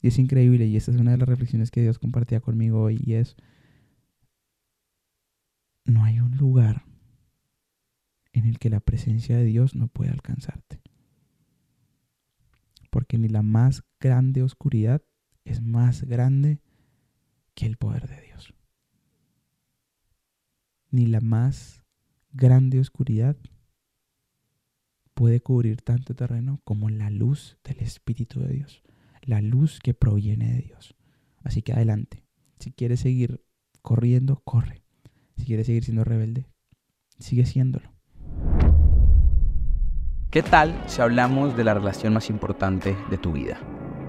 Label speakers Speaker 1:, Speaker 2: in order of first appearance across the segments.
Speaker 1: Y es increíble, y esta es una de las reflexiones que Dios compartía conmigo hoy, y es, no hay un lugar en el que la presencia de Dios no pueda alcanzarte. Porque ni la más grande oscuridad es más grande que el poder de Dios. Ni la más grande oscuridad puede cubrir tanto terreno como la luz del Espíritu de Dios la luz que proviene de Dios. Así que adelante. Si quieres seguir corriendo, corre. Si quieres seguir siendo rebelde, sigue siéndolo.
Speaker 2: ¿Qué tal si hablamos de la relación más importante de tu vida?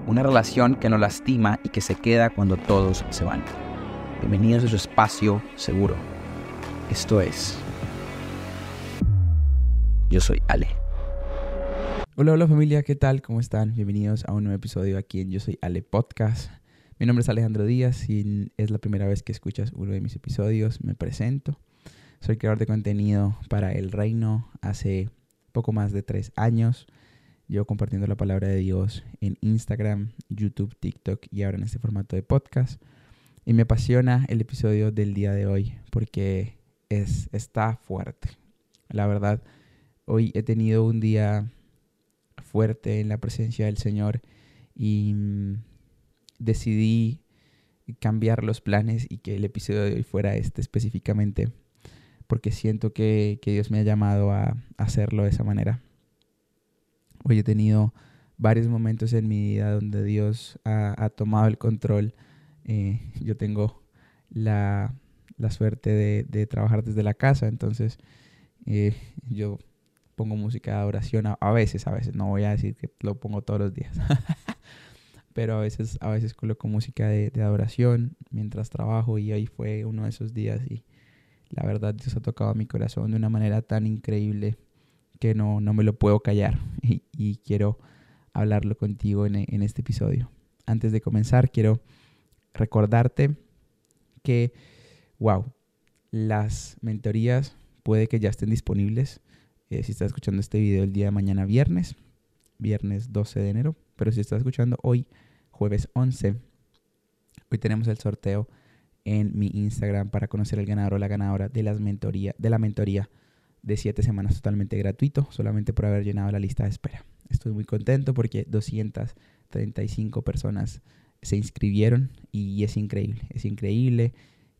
Speaker 2: Una relación que no lastima y que se queda cuando todos se van. Bienvenidos a su espacio seguro. Esto es... Yo soy Ale.
Speaker 1: Hola, hola familia, ¿qué tal? ¿Cómo están? Bienvenidos a un nuevo episodio aquí en Yo Soy Ale Podcast. Mi nombre es Alejandro Díaz y es la primera vez que escuchas uno de mis episodios. Me presento. Soy creador de contenido para El Reino hace poco más de tres años. Yo compartiendo la palabra de Dios en Instagram, YouTube, TikTok y ahora en este formato de podcast. Y me apasiona el episodio del día de hoy porque es, está fuerte. La verdad, hoy he tenido un día fuerte en la presencia del Señor y mm, decidí cambiar los planes y que el episodio de hoy fuera este específicamente porque siento que, Dios me ha llamado a, hacerlo de esa manera. Hoy he tenido varios momentos en mi vida donde Dios ha, tomado el control. Eh, yo tengo la, suerte de, trabajar desde la casa, entonces eh, yo pongo música de adoración a, veces, a veces, no voy a decir que lo pongo todos los días, pero a veces, a veces coloco música de, adoración mientras trabajo y hoy fue uno de esos días y la verdad Dios ha tocado mi corazón de una manera tan increíble que no, no me lo puedo callar y, quiero hablarlo contigo en, en este episodio. Antes de comenzar, quiero recordarte que, wow, las mentorías puede que ya estén disponibles si estás escuchando este video el día de mañana viernes, viernes 12 de enero, pero si estás escuchando hoy, jueves 11, hoy tenemos el sorteo en mi Instagram para conocer al ganador o la ganadora de, las mentoría, de la mentoría de 7 semanas totalmente gratuito, solamente por haber llenado la lista de espera. Estoy muy contento porque 235 personas se inscribieron y es increíble, es increíble.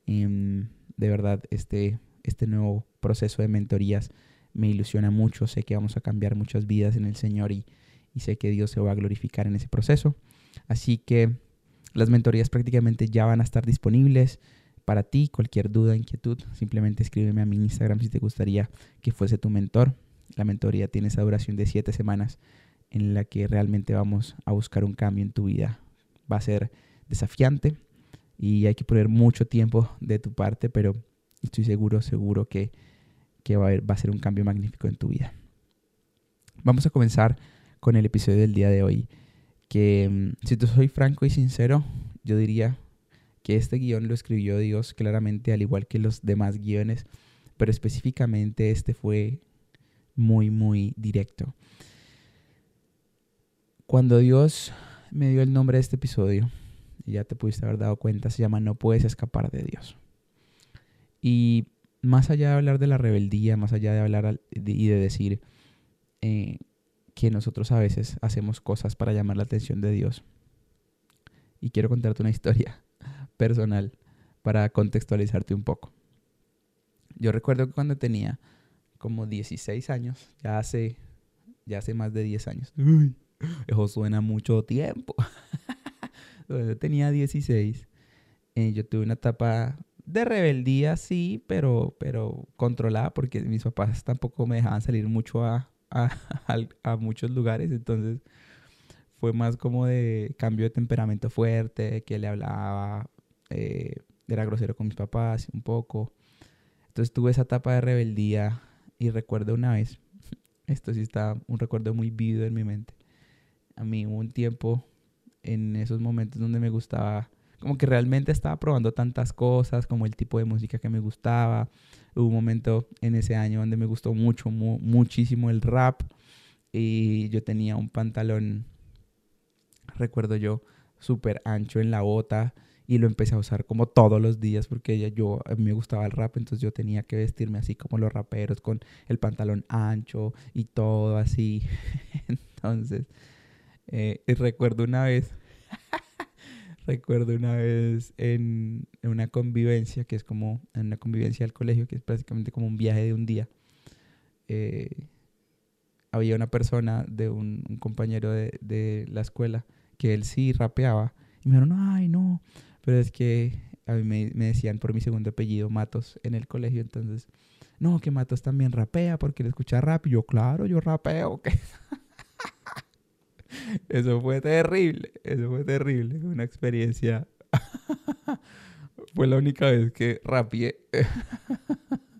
Speaker 1: Em, de verdad, este, este nuevo proceso de mentorías me ilusiona mucho, sé que vamos a cambiar muchas vidas en el Señor y, sé que Dios se va a glorificar en ese proceso. Así que las mentorías prácticamente ya van a estar disponibles para ti. Cualquier duda, inquietud, simplemente escríbeme a mi Instagram si te gustaría que fuese tu mentor. La mentoría tiene esa duración de siete semanas en la que realmente vamos a buscar un cambio en tu vida. Va a ser desafiante y hay que poner mucho tiempo de tu parte, pero estoy seguro, seguro que que va a, a ser un cambio magnífico en tu vida. Vamos a comenzar con el episodio del día de hoy, que mm, si te soy franco y sincero, yo diría que este guion lo escribió Dios claramente, al igual que los demás guiones, pero específicamente este fue muy, muy directo. Cuando Dios me dio el nombre de este episodio, ya te pudiste haber dado cuenta, se llama No puedes escapar de Dios. Y más allá de hablar de la rebeldía, más allá de hablar y de decir eh, que nosotros a veces hacemos cosas para llamar la atención de Dios, y quiero contarte una historia personal para contextualizarte un poco. Yo recuerdo que cuando tenía como 16 años, ya hace, ya hace más de 10 años. Uy, eso suena mucho tiempo. yo tenía 16. Eh, yo tuve una etapa de rebeldía, sí, pero, pero controlada porque mis papás tampoco me dejaban salir mucho a, a, muchos lugares. Entonces fue más como de cambio de temperamento fuerte, que le hablaba, eh, era grosero con mis papás un poco. Entonces tuve esa etapa de rebeldía y recuerdo una vez, esto sí está un recuerdo muy vivo en mi mente. A mí hubo un tiempo en esos momentos donde me gustaba, como que realmente estaba probando tantas cosas, como el tipo de música que me gustaba. Hubo un momento en ese año donde me gustó mucho, muchísimo el rap y yo tenía un pantalón recuerdo yo, súper ancho en la bota y lo empecé a usar como todos los días porque yo, a mí me gustaba el rap, entonces yo tenía que vestirme así como los raperos, con el pantalón ancho y todo así. entonces, eh, recuerdo una vez, recuerdo una vez en, una convivencia, que es como, en una convivencia del colegio, que es prácticamente como un viaje de un día. Eh, había una persona de un, compañero de, de la escuela que él sí rapeaba. Y me dijeron, ay, no. Pero es que a mí me, decían por mi segundo apellido, Matos, en el colegio. Entonces, no, que Matos también rapea porque le escucha rap. Y yo, claro, yo rapeo. eso fue terrible. Eso fue terrible. Una experiencia. fue la única vez que rapeé.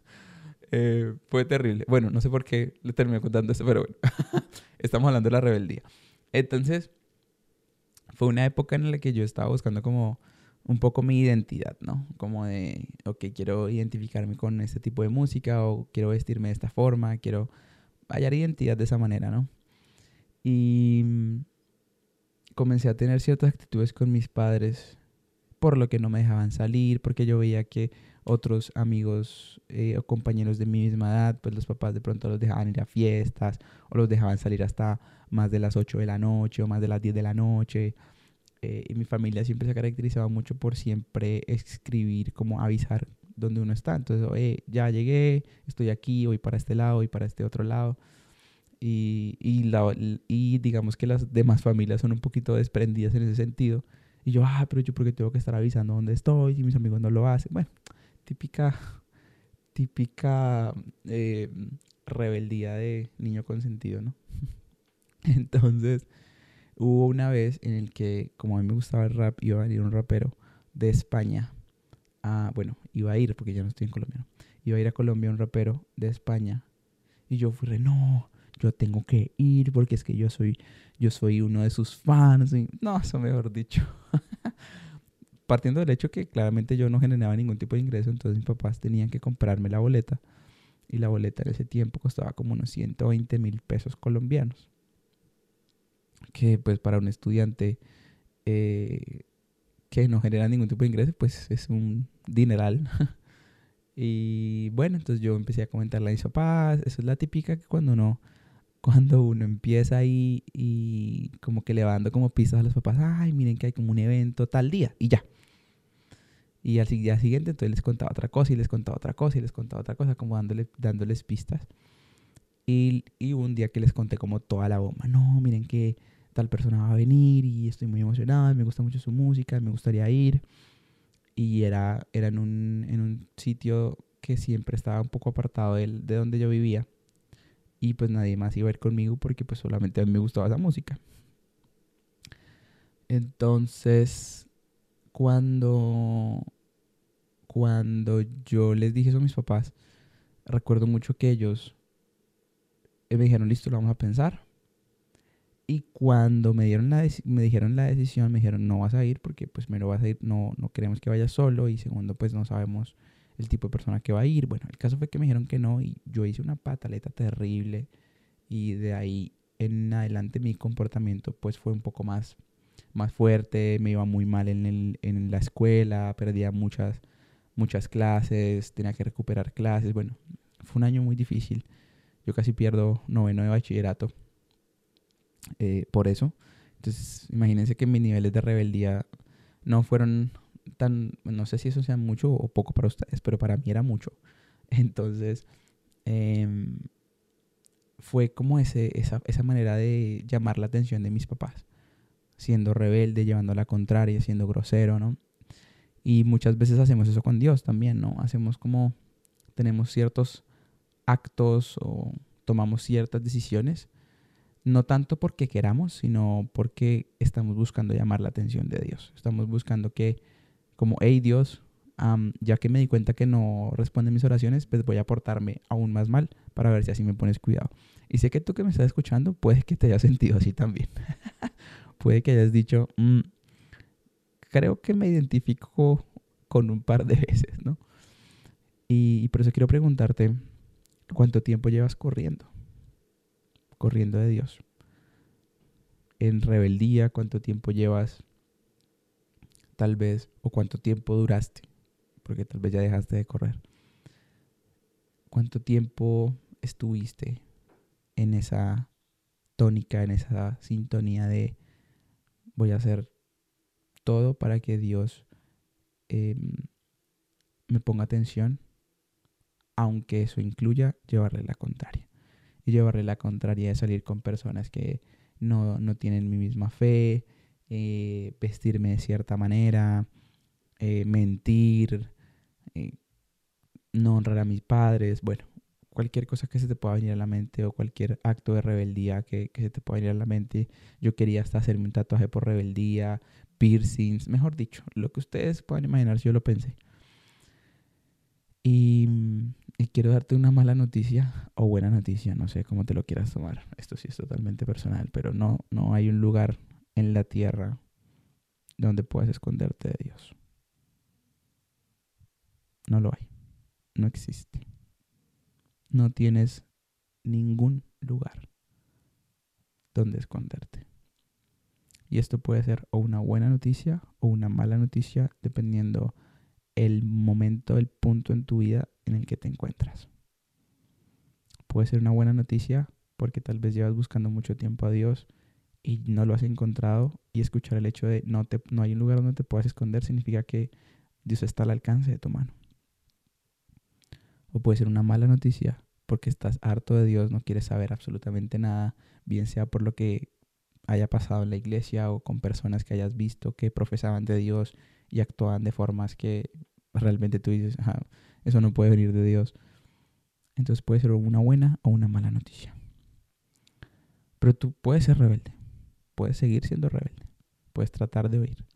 Speaker 1: Eh, fue terrible. Bueno, no sé por qué le terminé contando eso, pero bueno. Estamos hablando de la rebeldía. Entonces, fue una época en la que yo estaba buscando como un poco mi identidad, ¿no? Como de, ok, quiero identificarme con este tipo de música o quiero vestirme de esta forma, quiero hallar identidad de esa manera, ¿no? Y comencé a tener ciertas actitudes con mis padres por lo que no me dejaban salir, porque yo veía que otros amigos eh, o compañeros de mi misma edad, pues los papás de pronto los dejaban ir a fiestas o los dejaban salir hasta más de las 8 de la noche o más de las 10 de la noche. Eh, y mi familia siempre se caracterizaba mucho por siempre escribir, como avisar dónde uno está. Entonces, ya llegué, estoy aquí, voy para este lado, voy para este otro lado. Y, y, la, y digamos que las demás familias son un poquito desprendidas en ese sentido. Y yo, ah, pero yo porque tengo que estar avisando dónde estoy y mis amigos no lo hacen. Bueno, típica, típica eh, rebeldía de niño consentido, ¿no? Entonces, hubo una vez en el que, como a mí me gustaba el rap, iba a venir un rapero de España. A, bueno, iba a ir, porque ya no estoy en Colombia. Iba a ir a Colombia un rapero de España. Y yo fui re, no, yo tengo que ir porque es que yo soy, yo soy uno de sus fans. no, eso mejor dicho. Partiendo del hecho que claramente yo no generaba ningún tipo de ingreso, entonces mis papás tenían que comprarme la boleta. Y la boleta en ese tiempo costaba como unos 120 mil pesos colombianos. Que pues para un estudiante eh, que no genera ningún tipo de ingreso, pues es un dineral. y bueno, entonces yo empecé a comentarle a mis papás. Eso es la típica que cuando uno cuando uno empieza ahí y como que le dando como pistas a los papás, ay, miren que hay como un evento tal día y ya. Y al día siguiente entonces les contaba otra cosa y les contaba otra cosa y les contaba otra cosa, como dándole, dándoles pistas. Y, y un día que les conté como toda la bomba, no, miren que tal persona va a venir y estoy muy emocionada, me gusta mucho su música, me gustaría ir. Y era, era en, un, en un sitio que siempre estaba un poco apartado de, de donde yo vivía y pues nadie más iba a ir conmigo porque pues solamente a mí me gustaba esa música. Entonces, cuando, cuando yo les dije eso a mis papás, recuerdo mucho que ellos eh, me dijeron, listo, lo vamos a pensar. Y cuando me, dieron la me dijeron la decisión, me dijeron, no vas a ir porque pues primero vas a ir, no, no queremos que vayas solo y segundo pues no sabemos el tipo de persona que va a ir. Bueno, el caso fue que me dijeron que no y yo hice una pataleta terrible y de ahí en adelante mi comportamiento pues fue un poco más, más fuerte, me iba muy mal en, el, en la escuela, perdía muchas, muchas clases, tenía que recuperar clases, bueno, fue un año muy difícil. Yo casi pierdo noveno de bachillerato eh, por eso. Entonces, imagínense que mis niveles de rebeldía no fueron tan, no sé si eso sea mucho o poco para ustedes, pero para mí era mucho. Entonces, em, fue como ese, esa, esa manera de llamar la atención de mis papás, siendo rebelde, llevando la contraria, siendo grosero, ¿no? Y muchas veces hacemos eso con Dios también, ¿no? Hacemos como, tenemos ciertos actos o tomamos ciertas decisiones, no tanto porque queramos, sino porque estamos buscando llamar la atención de Dios. Estamos buscando que, como, hey Dios, ya que me di cuenta que no responde mis oraciones, pues voy a portarme aún más mal para ver si así me pones cuidado. Y sé que tú que me estás escuchando, puede que te hayas sentido así también. puede que hayas dicho, mm, creo que me identifico con un par de veces, ¿no? Y por eso quiero preguntarte, ¿cuánto tiempo llevas corriendo? Corriendo de Dios. En rebeldía, ¿cuánto tiempo llevas? Tal vez, o cuánto tiempo duraste porque tal vez ya dejaste de correr. ¿Cuánto tiempo estuviste en esa tónica, en esa sintonía de voy a hacer todo para que Dios em, me ponga atención, aunque eso incluya llevarle la contraria. Y llevarle la contraria es salir con personas que no, tienen mi misma fe, eh, vestirme de cierta manera, eh, mentir, eh, no honrar a mis padres, bueno, cualquier cosa que se te pueda venir a la mente o cualquier acto de rebeldía que, se te pueda venir a la mente. Yo quería hasta hacerme un tatuaje por rebeldía, piercings, mejor dicho, lo que ustedes puedan imaginar, yo lo pensé. Y, y, quiero darte una mala noticia o buena noticia, no sé cómo te lo quieras tomar. Esto sí es totalmente personal, pero no, no hay un lugar en la tierra donde puedas esconderte de Dios. No lo hay. No existe. No tienes ningún lugar donde esconderte. Y esto puede ser o una buena noticia o una mala noticia dependiendo el momento, el punto en tu vida en el que te encuentras. Puede ser una buena noticia porque tal vez llevas buscando mucho tiempo a Dios y no lo has encontrado y escuchar el hecho de no, te, no hay un lugar donde te puedas esconder significa que Dios está al alcance de tu mano. O puede ser una mala noticia porque estás harto de Dios, no quieres saber absolutamente nada, bien sea por lo que haya pasado en la iglesia o con personas que hayas visto que profesaban de Dios y actuaban de formas que realmente tú dices, eso no puede venir de Dios. Entonces puede ser una buena o una mala noticia. Pero tú puedes ser rebelde, puedes seguir siendo rebelde, puedes tratar de oír,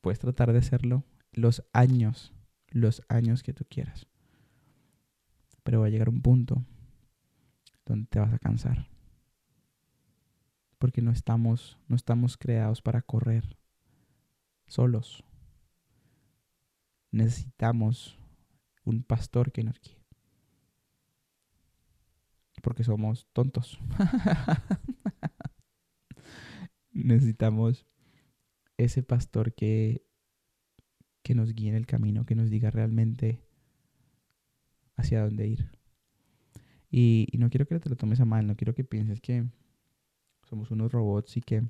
Speaker 1: puedes tratar de hacerlo los años, los años que tú quieras. Pero va a llegar un punto donde te vas a cansar. Porque no estamos, no estamos creados para correr solos. Necesitamos un pastor que nos guíe. Porque somos tontos. Necesitamos ese pastor que, que nos guíe en el camino, que nos diga realmente hacia dónde ir. Y, no quiero que te lo tomes a mal, no quiero que pienses que somos unos robots y que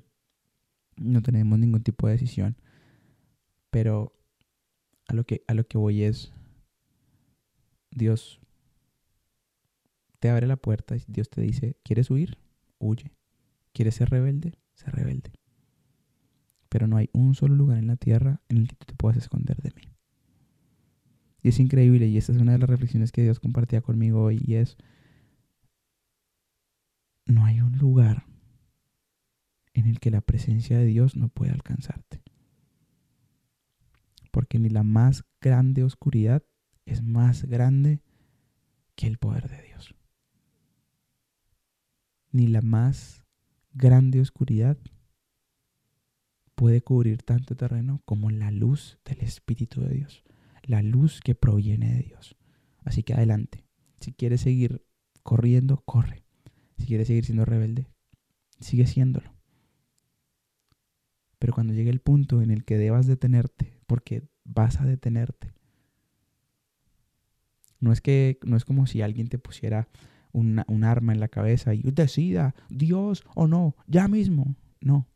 Speaker 1: no tenemos ningún tipo de decisión. Pero a lo que, a lo que voy es, Dios te abre la puerta y Dios te dice, ¿quieres huir? Huye. ¿Quieres ser rebelde? Sé rebelde. Pero no hay un solo lugar en la tierra en el que tú te puedas esconder de mí. Y es increíble, y esta es una de las reflexiones que Dios compartía conmigo hoy, y es, no hay un lugar en el que la presencia de Dios no pueda alcanzarte. Porque ni la más grande oscuridad es más grande que el poder de Dios. Ni la más grande oscuridad puede cubrir tanto terreno como la luz del Espíritu de Dios la luz que proviene de Dios. Así que adelante. Si quieres seguir corriendo, corre. Si quieres seguir siendo rebelde, sigue siéndolo. Pero cuando llegue el punto en el que debas detenerte, porque vas a detenerte, no es que no es como si alguien te pusiera un arma en la cabeza y decida, Dios o no, ya mismo. No.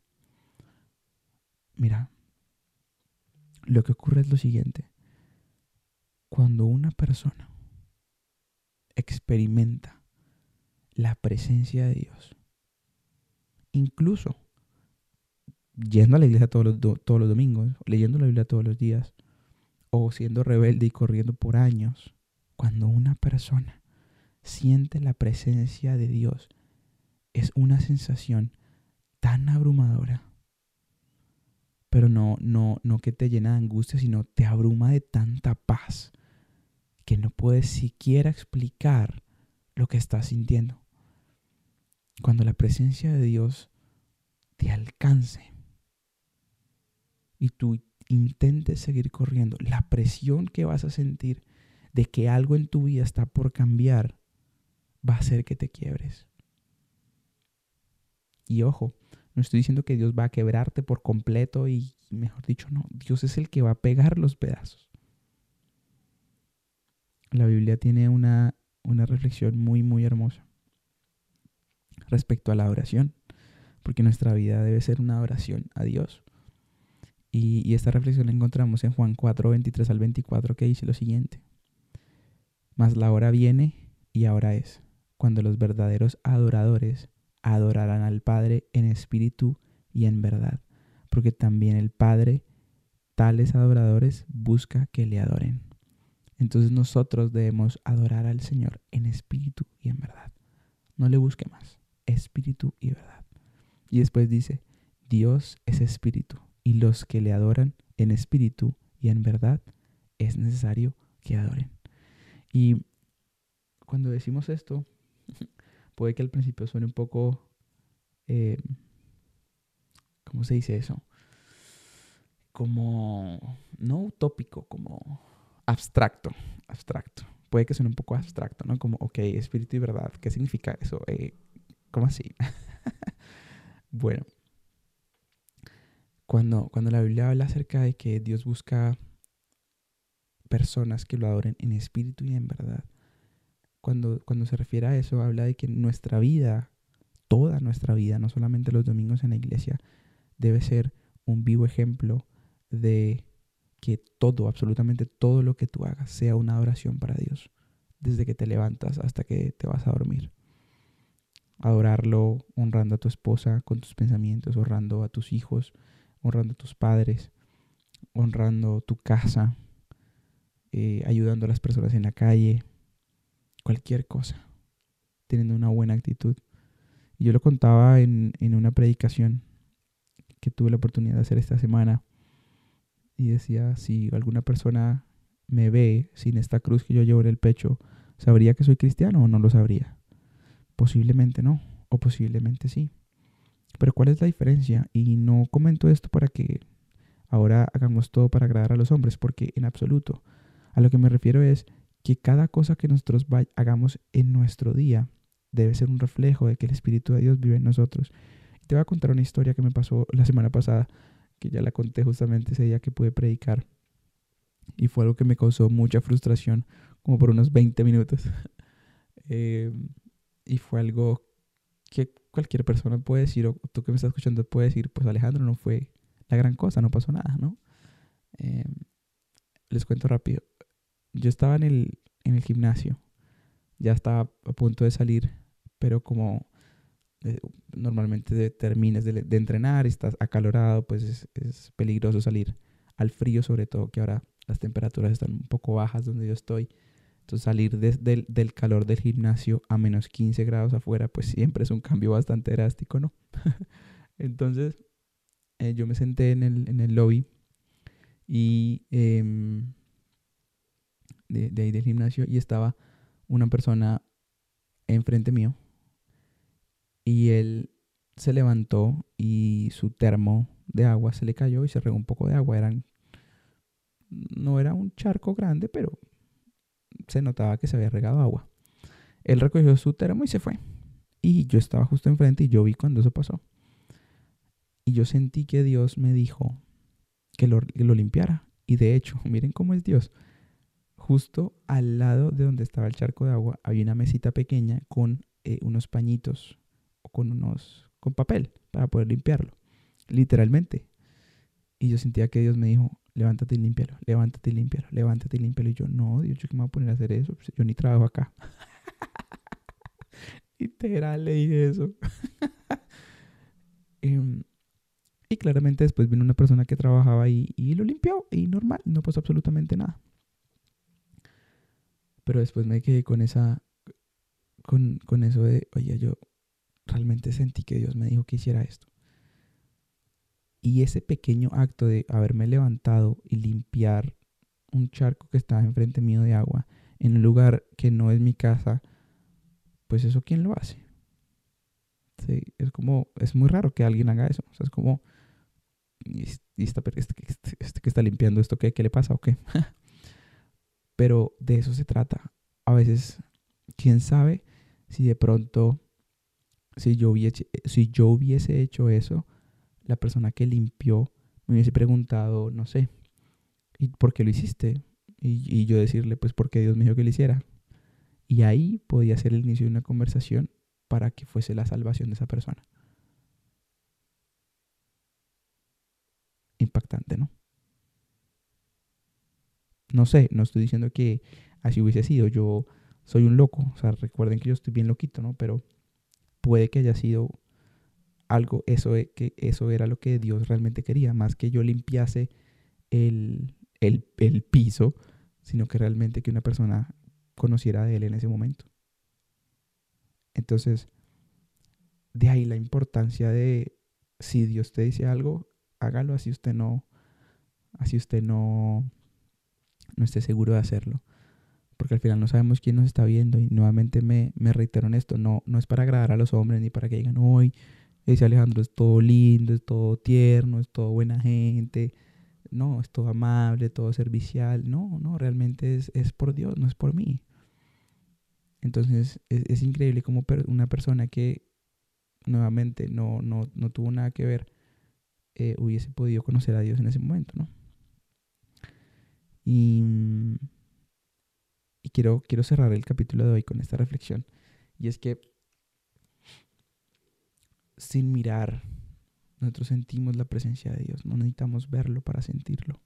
Speaker 1: Mira, lo que ocurre es lo siguiente. Cuando una persona experimenta la presencia de Dios, incluso yendo a la iglesia todos los, todos los domingos, leyendo la Biblia todos los días, o siendo rebelde y corriendo por años, cuando una persona siente la presencia de Dios, es una sensación tan abrumadora. Pero no, no, no que te llena de angustia, sino te abruma de tanta paz que no puedes siquiera explicar lo que estás sintiendo. Cuando la presencia de Dios te alcance y tú intentes seguir corriendo, la presión que vas a sentir de que algo en tu vida está por cambiar va a hacer que te quiebres. Y ojo, no estoy diciendo que Dios va a quebrarte por completo y, mejor dicho, no, Dios es el que va a pegar los pedazos. La Biblia tiene una, una reflexión muy, muy hermosa respecto a la oración, porque nuestra vida debe ser una oración a Dios. Y, esta reflexión la encontramos en Juan 4, 23 al 24, que dice lo siguiente. Mas la hora viene y ahora es, cuando los verdaderos adoradores adorarán al Padre en espíritu y en verdad, porque también el Padre, tales adoradores, busca que le adoren. Entonces nosotros debemos adorar al Señor en espíritu y en verdad. No le busque más, espíritu y verdad. Y después dice, Dios es espíritu y los que le adoran en espíritu y en verdad, es necesario que adoren. Y cuando decimos esto, puede que al principio suene un poco, eh, ¿cómo se dice eso? Como, no utópico, como abstracto, abstracto. Puede que suene un poco abstracto, ¿no? Como, ok, espíritu y verdad, ¿qué significa eso? Eh, ¿Cómo así? bueno, cuando, cuando la Biblia habla acerca de que Dios busca personas que lo adoren en espíritu y en verdad, cuando, cuando se refiere a eso, habla de que nuestra vida, toda nuestra vida, no solamente los domingos en la iglesia, debe ser un vivo ejemplo de que todo, absolutamente todo lo que tú hagas sea una adoración para Dios, desde que te levantas hasta que te vas a dormir. Adorarlo honrando a tu esposa con tus pensamientos, honrando a tus hijos, honrando a tus padres, honrando tu casa, eh, ayudando a las personas en la calle, cualquier cosa, teniendo una buena actitud. Y yo lo contaba en, en una predicación que tuve la oportunidad de hacer esta semana y decía, si alguna persona me ve sin esta cruz que yo llevo en el pecho, ¿sabría que soy cristiano o no lo sabría? Posiblemente no, o posiblemente sí. Pero ¿cuál es la diferencia? Y no comento esto para que ahora hagamos todo para agradar a los hombres, porque en absoluto. A lo que me refiero es que cada cosa que nosotros hagamos en nuestro día debe ser un reflejo de que el Espíritu de Dios vive en nosotros. te voy a contar una historia que me pasó la semana pasada, que ya la conté justamente ese día que pude predicar. Y fue algo que me causó mucha frustración, como por unos 20 minutos. Eh, y fue algo que cualquier persona puede decir, o tú que me estás escuchando puede decir, pues Alejandro no fue la gran cosa, no pasó nada, ¿no? Em, les cuento rápido. Yo estaba en el, en el gimnasio, ya estaba a punto de salir, pero como eh, normalmente terminas de, de, entrenar estás acalorado, pues es, es peligroso salir al frío, sobre todo que ahora las temperaturas están un poco bajas donde yo estoy. Entonces salir desde del calor del gimnasio a menos 15 grados afuera, pues siempre es un cambio bastante drástico, ¿no? Entonces eh, yo me senté en el, en el lobby y em, de, de, ahí del gimnasio y estaba una persona enfrente mío y él se levantó y su termo de agua se le cayó y se regó un poco de agua. Eran, no era un charco grande, pero se notaba que se había regado agua. Él recogió su termo y se fue. Y yo estaba justo enfrente y yo vi cuando eso pasó. Y yo sentí que Dios me dijo que lo, limpiara. Y de hecho, miren cómo es Dios. Justo al lado de donde estaba el charco de agua había una mesita pequeña con eh, unos pañitos o con unos con papel para poder limpiarlo. Literalmente. Y yo sentía que Dios me dijo, levántate y límpialo, levántate y límpialo, levántate y límpialo. Y yo, no, Dios, yo qué me voy a poner a hacer eso, pues yo ni trabajo acá. Literal eso. Em, y claramente después vino una persona que trabajaba ahí y lo limpió y normal, no pasó absolutamente nada. Pero después me quedé con esa, con, con eso de, oye, yo realmente sentí que Dios me dijo que hiciera esto. Y ese pequeño acto de haberme levantado y limpiar un charco que estaba enfrente mío de agua en un lugar que no es mi casa, pues eso quién lo hace. Sí, es como, es muy raro que alguien haga eso. O sea, es como, y, este, este, que está limpiando esto, ¿qué, qué le pasa o qué? Pero de eso se trata. A veces, quién sabe si de pronto, si yo hubiese, si yo hubiese hecho eso, la persona que limpió me hubiese preguntado, no sé, ¿y por qué lo hiciste? Y, y yo decirle, pues porque Dios me dijo que lo hiciera. Y ahí podía ser el inicio de una conversación para que fuese la salvación de esa persona. Impactante, ¿no? No sé, no estoy diciendo que así hubiese sido. Yo soy un loco. O sea, recuerden que yo estoy bien loquito, ¿no? Pero puede que haya sido algo, eso, e, que eso era lo que Dios realmente quería. Más que yo limpiase el, el, el piso, sino que realmente que una persona conociera de Él en ese momento. Entonces, de ahí la importancia de si Dios te dice algo, hágalo así usted no, así usted no, no esté seguro de hacerlo. Porque al final no sabemos quién nos está viendo. Y nuevamente me, me reitero en esto. No, no es para agradar a los hombres ni para que digan, hoy ese Alejandro es todo lindo, es todo tierno, es todo buena gente. No, es todo amable, todo servicial. No, no, realmente es, es por Dios, no es por mí. Entonces es, increíble como una persona que nuevamente no, no, no tuvo nada que ver eh, hubiese podido conocer a Dios en ese momento, ¿no? Y, quiero, quiero cerrar el capítulo de hoy con esta reflexión. Y es que sin mirar, nosotros sentimos la presencia de Dios. No necesitamos verlo para sentirlo.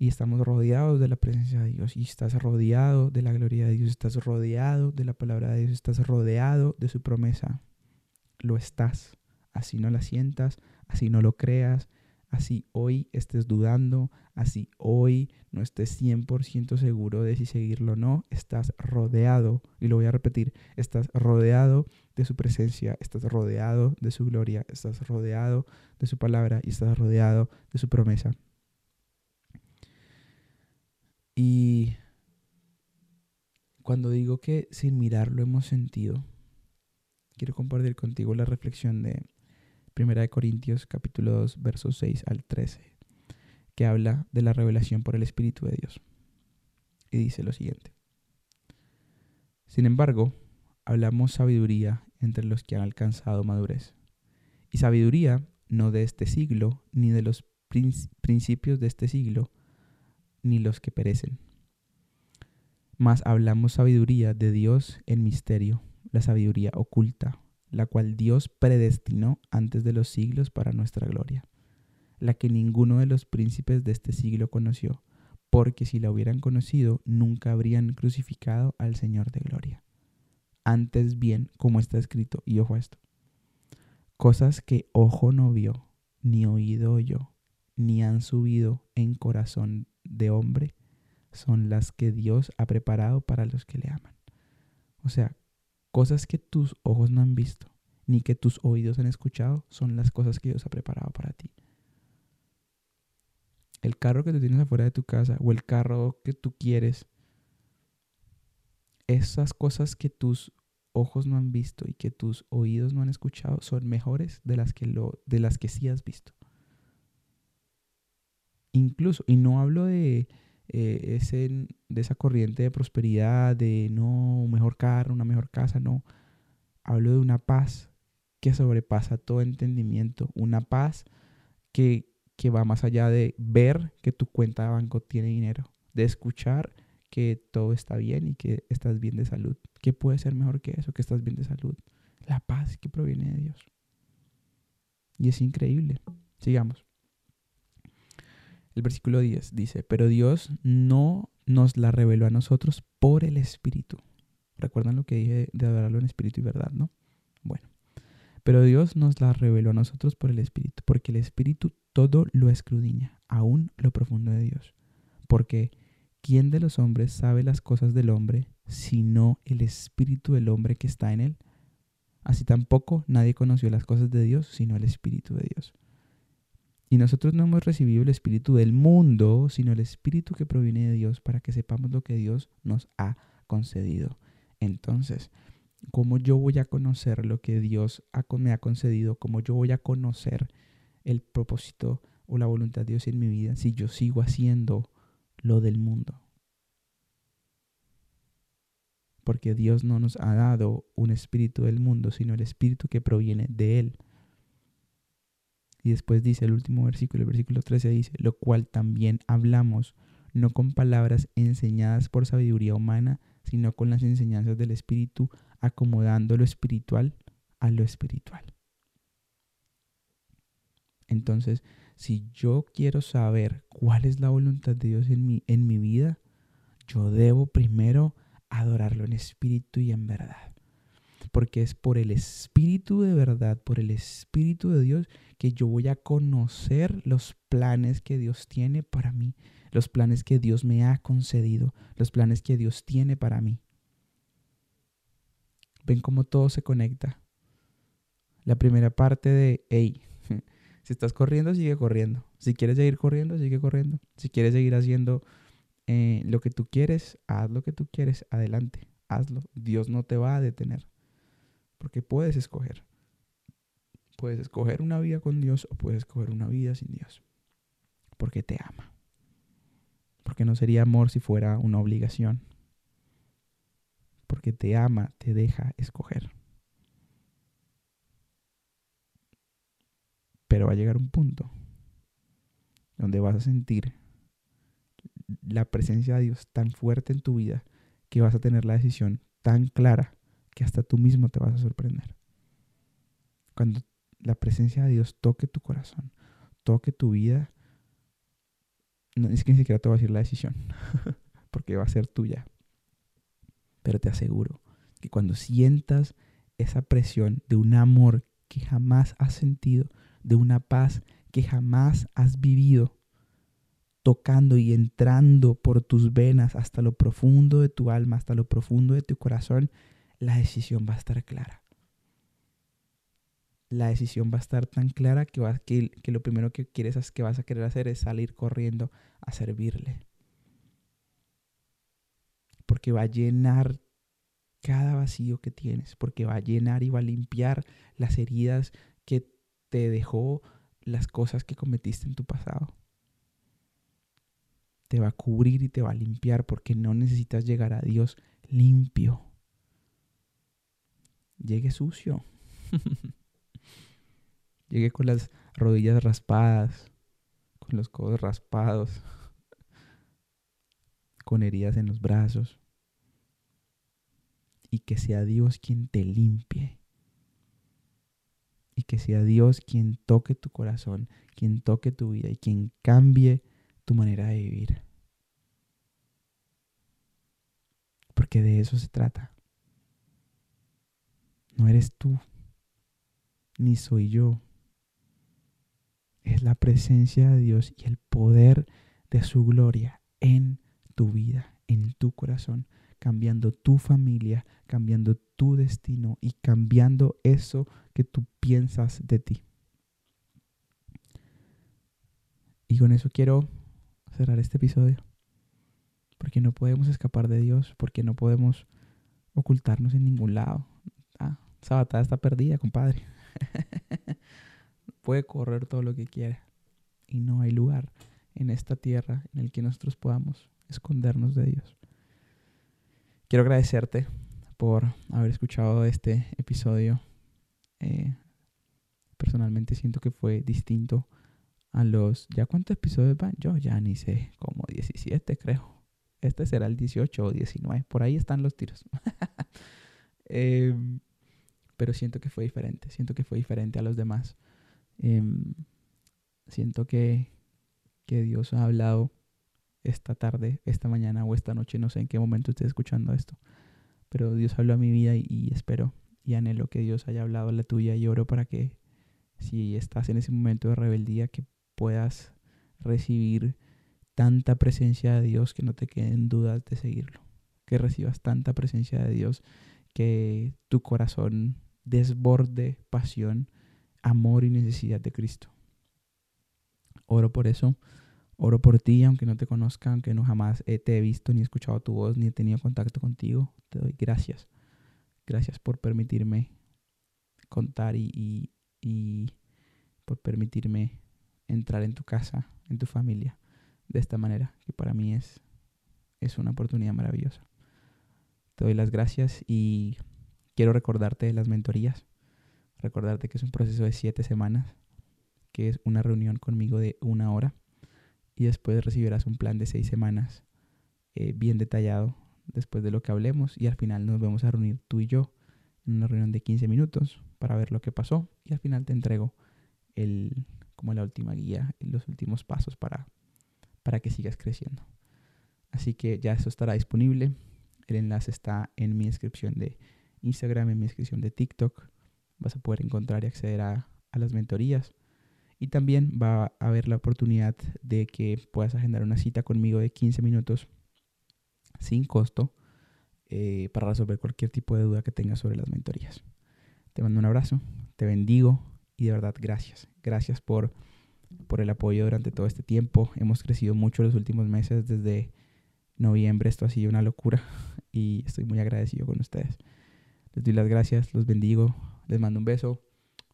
Speaker 1: Y estamos rodeados de la presencia de Dios. Y estás rodeado de la gloria de Dios. Estás rodeado de la palabra de Dios. Estás rodeado de su promesa. Lo estás. Así no la sientas, así no lo creas, así hoy estés dudando, así hoy no estés 100% seguro de si seguirlo o no, estás rodeado, y lo voy a repetir, estás rodeado de su presencia, estás rodeado de su gloria, estás rodeado de su palabra y estás rodeado de su promesa. Y cuando digo que sin mirarlo hemos sentido, quiero compartir contigo la reflexión de Primera de Corintios capítulo 2 versos 6 al 13, que habla de la revelación por el Espíritu de Dios. Y dice lo siguiente. Sin embargo, hablamos sabiduría entre los que han alcanzado madurez. Y sabiduría no de este siglo, ni de los principios de este siglo, ni los que perecen. Mas hablamos sabiduría de Dios en misterio, la sabiduría oculta la cual Dios predestinó antes de los siglos para nuestra gloria, la que ninguno de los príncipes de este siglo conoció, porque si la hubieran conocido, nunca habrían crucificado al Señor de gloria. Antes bien, como está escrito, y ojo a esto, cosas que ojo no vio, ni oído oyó, ni han subido en corazón de hombre, son las que Dios ha preparado para los que le aman. O sea, Cosas que tus ojos no han visto, ni que tus oídos han escuchado, son las cosas que Dios ha preparado para ti. El carro que tú tienes afuera de tu casa o el carro que tú quieres, esas cosas que tus ojos no han visto y que tus oídos no han escuchado son mejores de las que, lo, de las que sí has visto. Incluso, y no hablo de, eh, de esa corriente de prosperidad, de no, un mejor carro, una mejor casa, no. Hablo de una paz que sobrepasa todo entendimiento, una paz que, que va más allá de ver que tu cuenta de banco tiene dinero, de escuchar que todo está bien y que estás bien de salud. ¿Qué puede ser mejor que eso, que estás bien de salud? La paz que proviene de Dios. Y es increíble. Sigamos. El versículo 10 dice, pero Dios no nos la reveló a nosotros por el Espíritu. ¿Recuerdan lo que dije de adorarlo en espíritu y verdad, no? Bueno, pero Dios nos la reveló a nosotros por el Espíritu, porque el Espíritu todo lo escrudiña, aún lo profundo de Dios. Porque ¿quién de los hombres sabe las cosas del hombre, sino el Espíritu del hombre que está en él? Así tampoco nadie conoció las cosas de Dios, sino el Espíritu de Dios. Y nosotros no hemos recibido el Espíritu del mundo, sino el Espíritu que proviene de Dios para que sepamos lo que Dios nos ha concedido. Entonces, ¿cómo yo voy a conocer lo que Dios me ha concedido? ¿Cómo yo voy a conocer el propósito o la voluntad de Dios en mi vida si yo sigo haciendo lo del mundo? Porque Dios no nos ha dado un espíritu del mundo, sino el espíritu que proviene de Él. Y después dice el último versículo, el versículo 13 dice, lo cual también hablamos, no con palabras enseñadas por sabiduría humana, sino con las enseñanzas del Espíritu, acomodando lo espiritual a lo espiritual. Entonces, si yo quiero saber cuál es la voluntad de Dios en mi, en mi vida, yo debo primero adorarlo en espíritu y en verdad porque es por el Espíritu de verdad, por el Espíritu de Dios, que yo voy a conocer los planes que Dios tiene para mí, los planes que Dios me ha concedido, los planes que Dios tiene para mí. Ven cómo todo se conecta. La primera parte de, hey, si estás corriendo, sigue corriendo. Si quieres seguir corriendo, sigue corriendo. Si quieres seguir haciendo eh, lo que tú quieres, haz lo que tú quieres, adelante, hazlo. Dios no te va a detener. Porque puedes escoger. Puedes escoger una vida con Dios o puedes escoger una vida sin Dios. Porque te ama. Porque no sería amor si fuera una obligación. Porque te ama, te deja escoger. Pero va a llegar un punto donde vas a sentir la presencia de Dios tan fuerte en tu vida que vas a tener la decisión tan clara que hasta tú mismo te vas a sorprender. Cuando la presencia de Dios toque tu corazón, toque tu vida, no es que ni siquiera te va a decir la decisión, porque va a ser tuya. Pero te aseguro que cuando sientas esa presión de un amor que jamás has sentido, de una paz que jamás has vivido, tocando y entrando por tus venas hasta lo profundo de tu alma, hasta lo profundo de tu corazón, la decisión va a estar clara. La decisión va a estar tan clara que, que, lo primero que quieres que vas a querer hacer es salir corriendo a servirle. Porque va a llenar cada vacío que tienes, porque va a llenar y va a limpiar las heridas que te dejó las cosas que cometiste en tu pasado. Te va a cubrir y te va a limpiar porque no necesitas llegar a Dios limpio llegue sucio. llegue con las rodillas raspadas, con los codos raspados, con heridas en los brazos. Y que sea Dios quien te limpie. Y que sea Dios quien toque tu corazón, quien toque tu vida y quien cambie tu manera de vivir. Porque de eso se trata. No eres tú, ni soy yo. Es la presencia de Dios y el poder de su gloria en tu vida, en tu corazón, cambiando tu familia, cambiando tu destino y cambiando eso que tú piensas de ti. Y con eso quiero cerrar este episodio. Porque no podemos escapar de Dios, porque no podemos ocultarnos en ningún lado. Esa batalla está perdida, compadre. Puede correr todo lo que quiere. Y no hay lugar en esta tierra en el que nosotros podamos escondernos de Dios. Quiero agradecerte por haber escuchado este episodio. Eh, personalmente siento que fue distinto a los... ¿Ya cuántos episodios van? Yo ya ni sé, como 17 creo. Este será el 18 o 19. Por ahí están los tiros. eh, pero siento que fue diferente, siento que fue diferente a los demás. Em, siento que, que Dios ha hablado esta tarde, esta mañana o esta noche, no sé en qué momento estés escuchando esto, pero Dios habló a mi vida y, espero y anhelo que Dios haya hablado a la tuya y oro para que si estás en ese momento de rebeldía que puedas recibir tanta presencia de Dios que no te queden dudas de seguirlo, que recibas tanta presencia de Dios que tu corazón desborde pasión, amor y necesidad de Cristo. Oro por eso Oro por ti, aunque no te conozca, aunque no jamás te he visto ni he escuchado tu voz, ni he tenido contacto contigo. Te doy gracias. Gracias por permitirme contar y, y, por permitirme entrar en tu casa, en tu familia, de esta manera, que para mí es, es una oportunidad maravillosa. Te doy las gracias y quiero recordarte de las mentorías, recordarte que es un proceso de siete semanas, que es una reunión conmigo de una hora y después recibirás un plan de seis semanas eh, bien detallado después de lo que hablemos y al final nos vamos a reunir tú y yo en una reunión de 15 minutos para ver lo que pasó y al final te entrego el, como la última guía los últimos pasos para, para que sigas creciendo. Así que ya eso estará disponible. El enlace está en mi descripción de Instagram, en mi descripción de TikTok. Vas a poder encontrar y acceder a, a las mentorías. Y también va a haber la oportunidad de que puedas agendar una cita conmigo de 15 minutos sin costo eh, para resolver cualquier tipo de duda que tengas sobre las mentorías. Te mando un abrazo, te bendigo y de verdad gracias. Gracias por, por el apoyo durante todo este tiempo. Hemos crecido mucho los últimos meses desde noviembre. Esto ha sido una locura y estoy muy agradecido con ustedes. Les doy las gracias, los bendigo, les mando un beso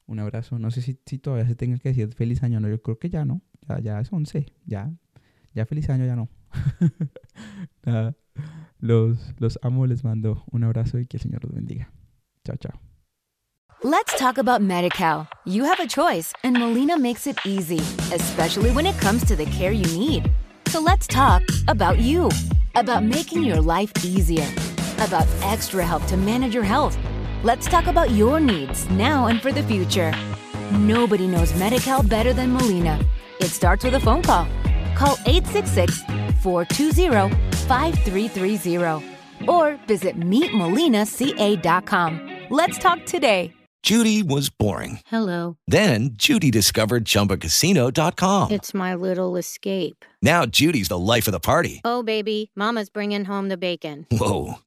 Speaker 1: un abrazo. No sé si, si todavía se tenga que decir feliz año, no, yo creo que ya no. Ya, es 11, ya. Ya feliz año, ya no. los, los amo, les mando un abrazo y que el Señor los bendiga. Chao, chao.
Speaker 3: Let's talk about MediCal. You have a choice, and Molina makes it easy, especially when it comes to the care you need. So let's talk about you, about making your life easier, about extra help to manage your health Let's talk about your needs now and for the future. Nobody knows Medi better than Molina. It starts with a phone call. Call 866 420 5330 or visit meetmolinaca.com. Let's talk today.
Speaker 4: Judy was boring.
Speaker 5: Hello.
Speaker 4: Then Judy discovered chumbacasino.com.
Speaker 5: It's my little escape.
Speaker 4: Now Judy's the life of the party.
Speaker 5: Oh, baby, Mama's bringing home the bacon.
Speaker 4: Whoa.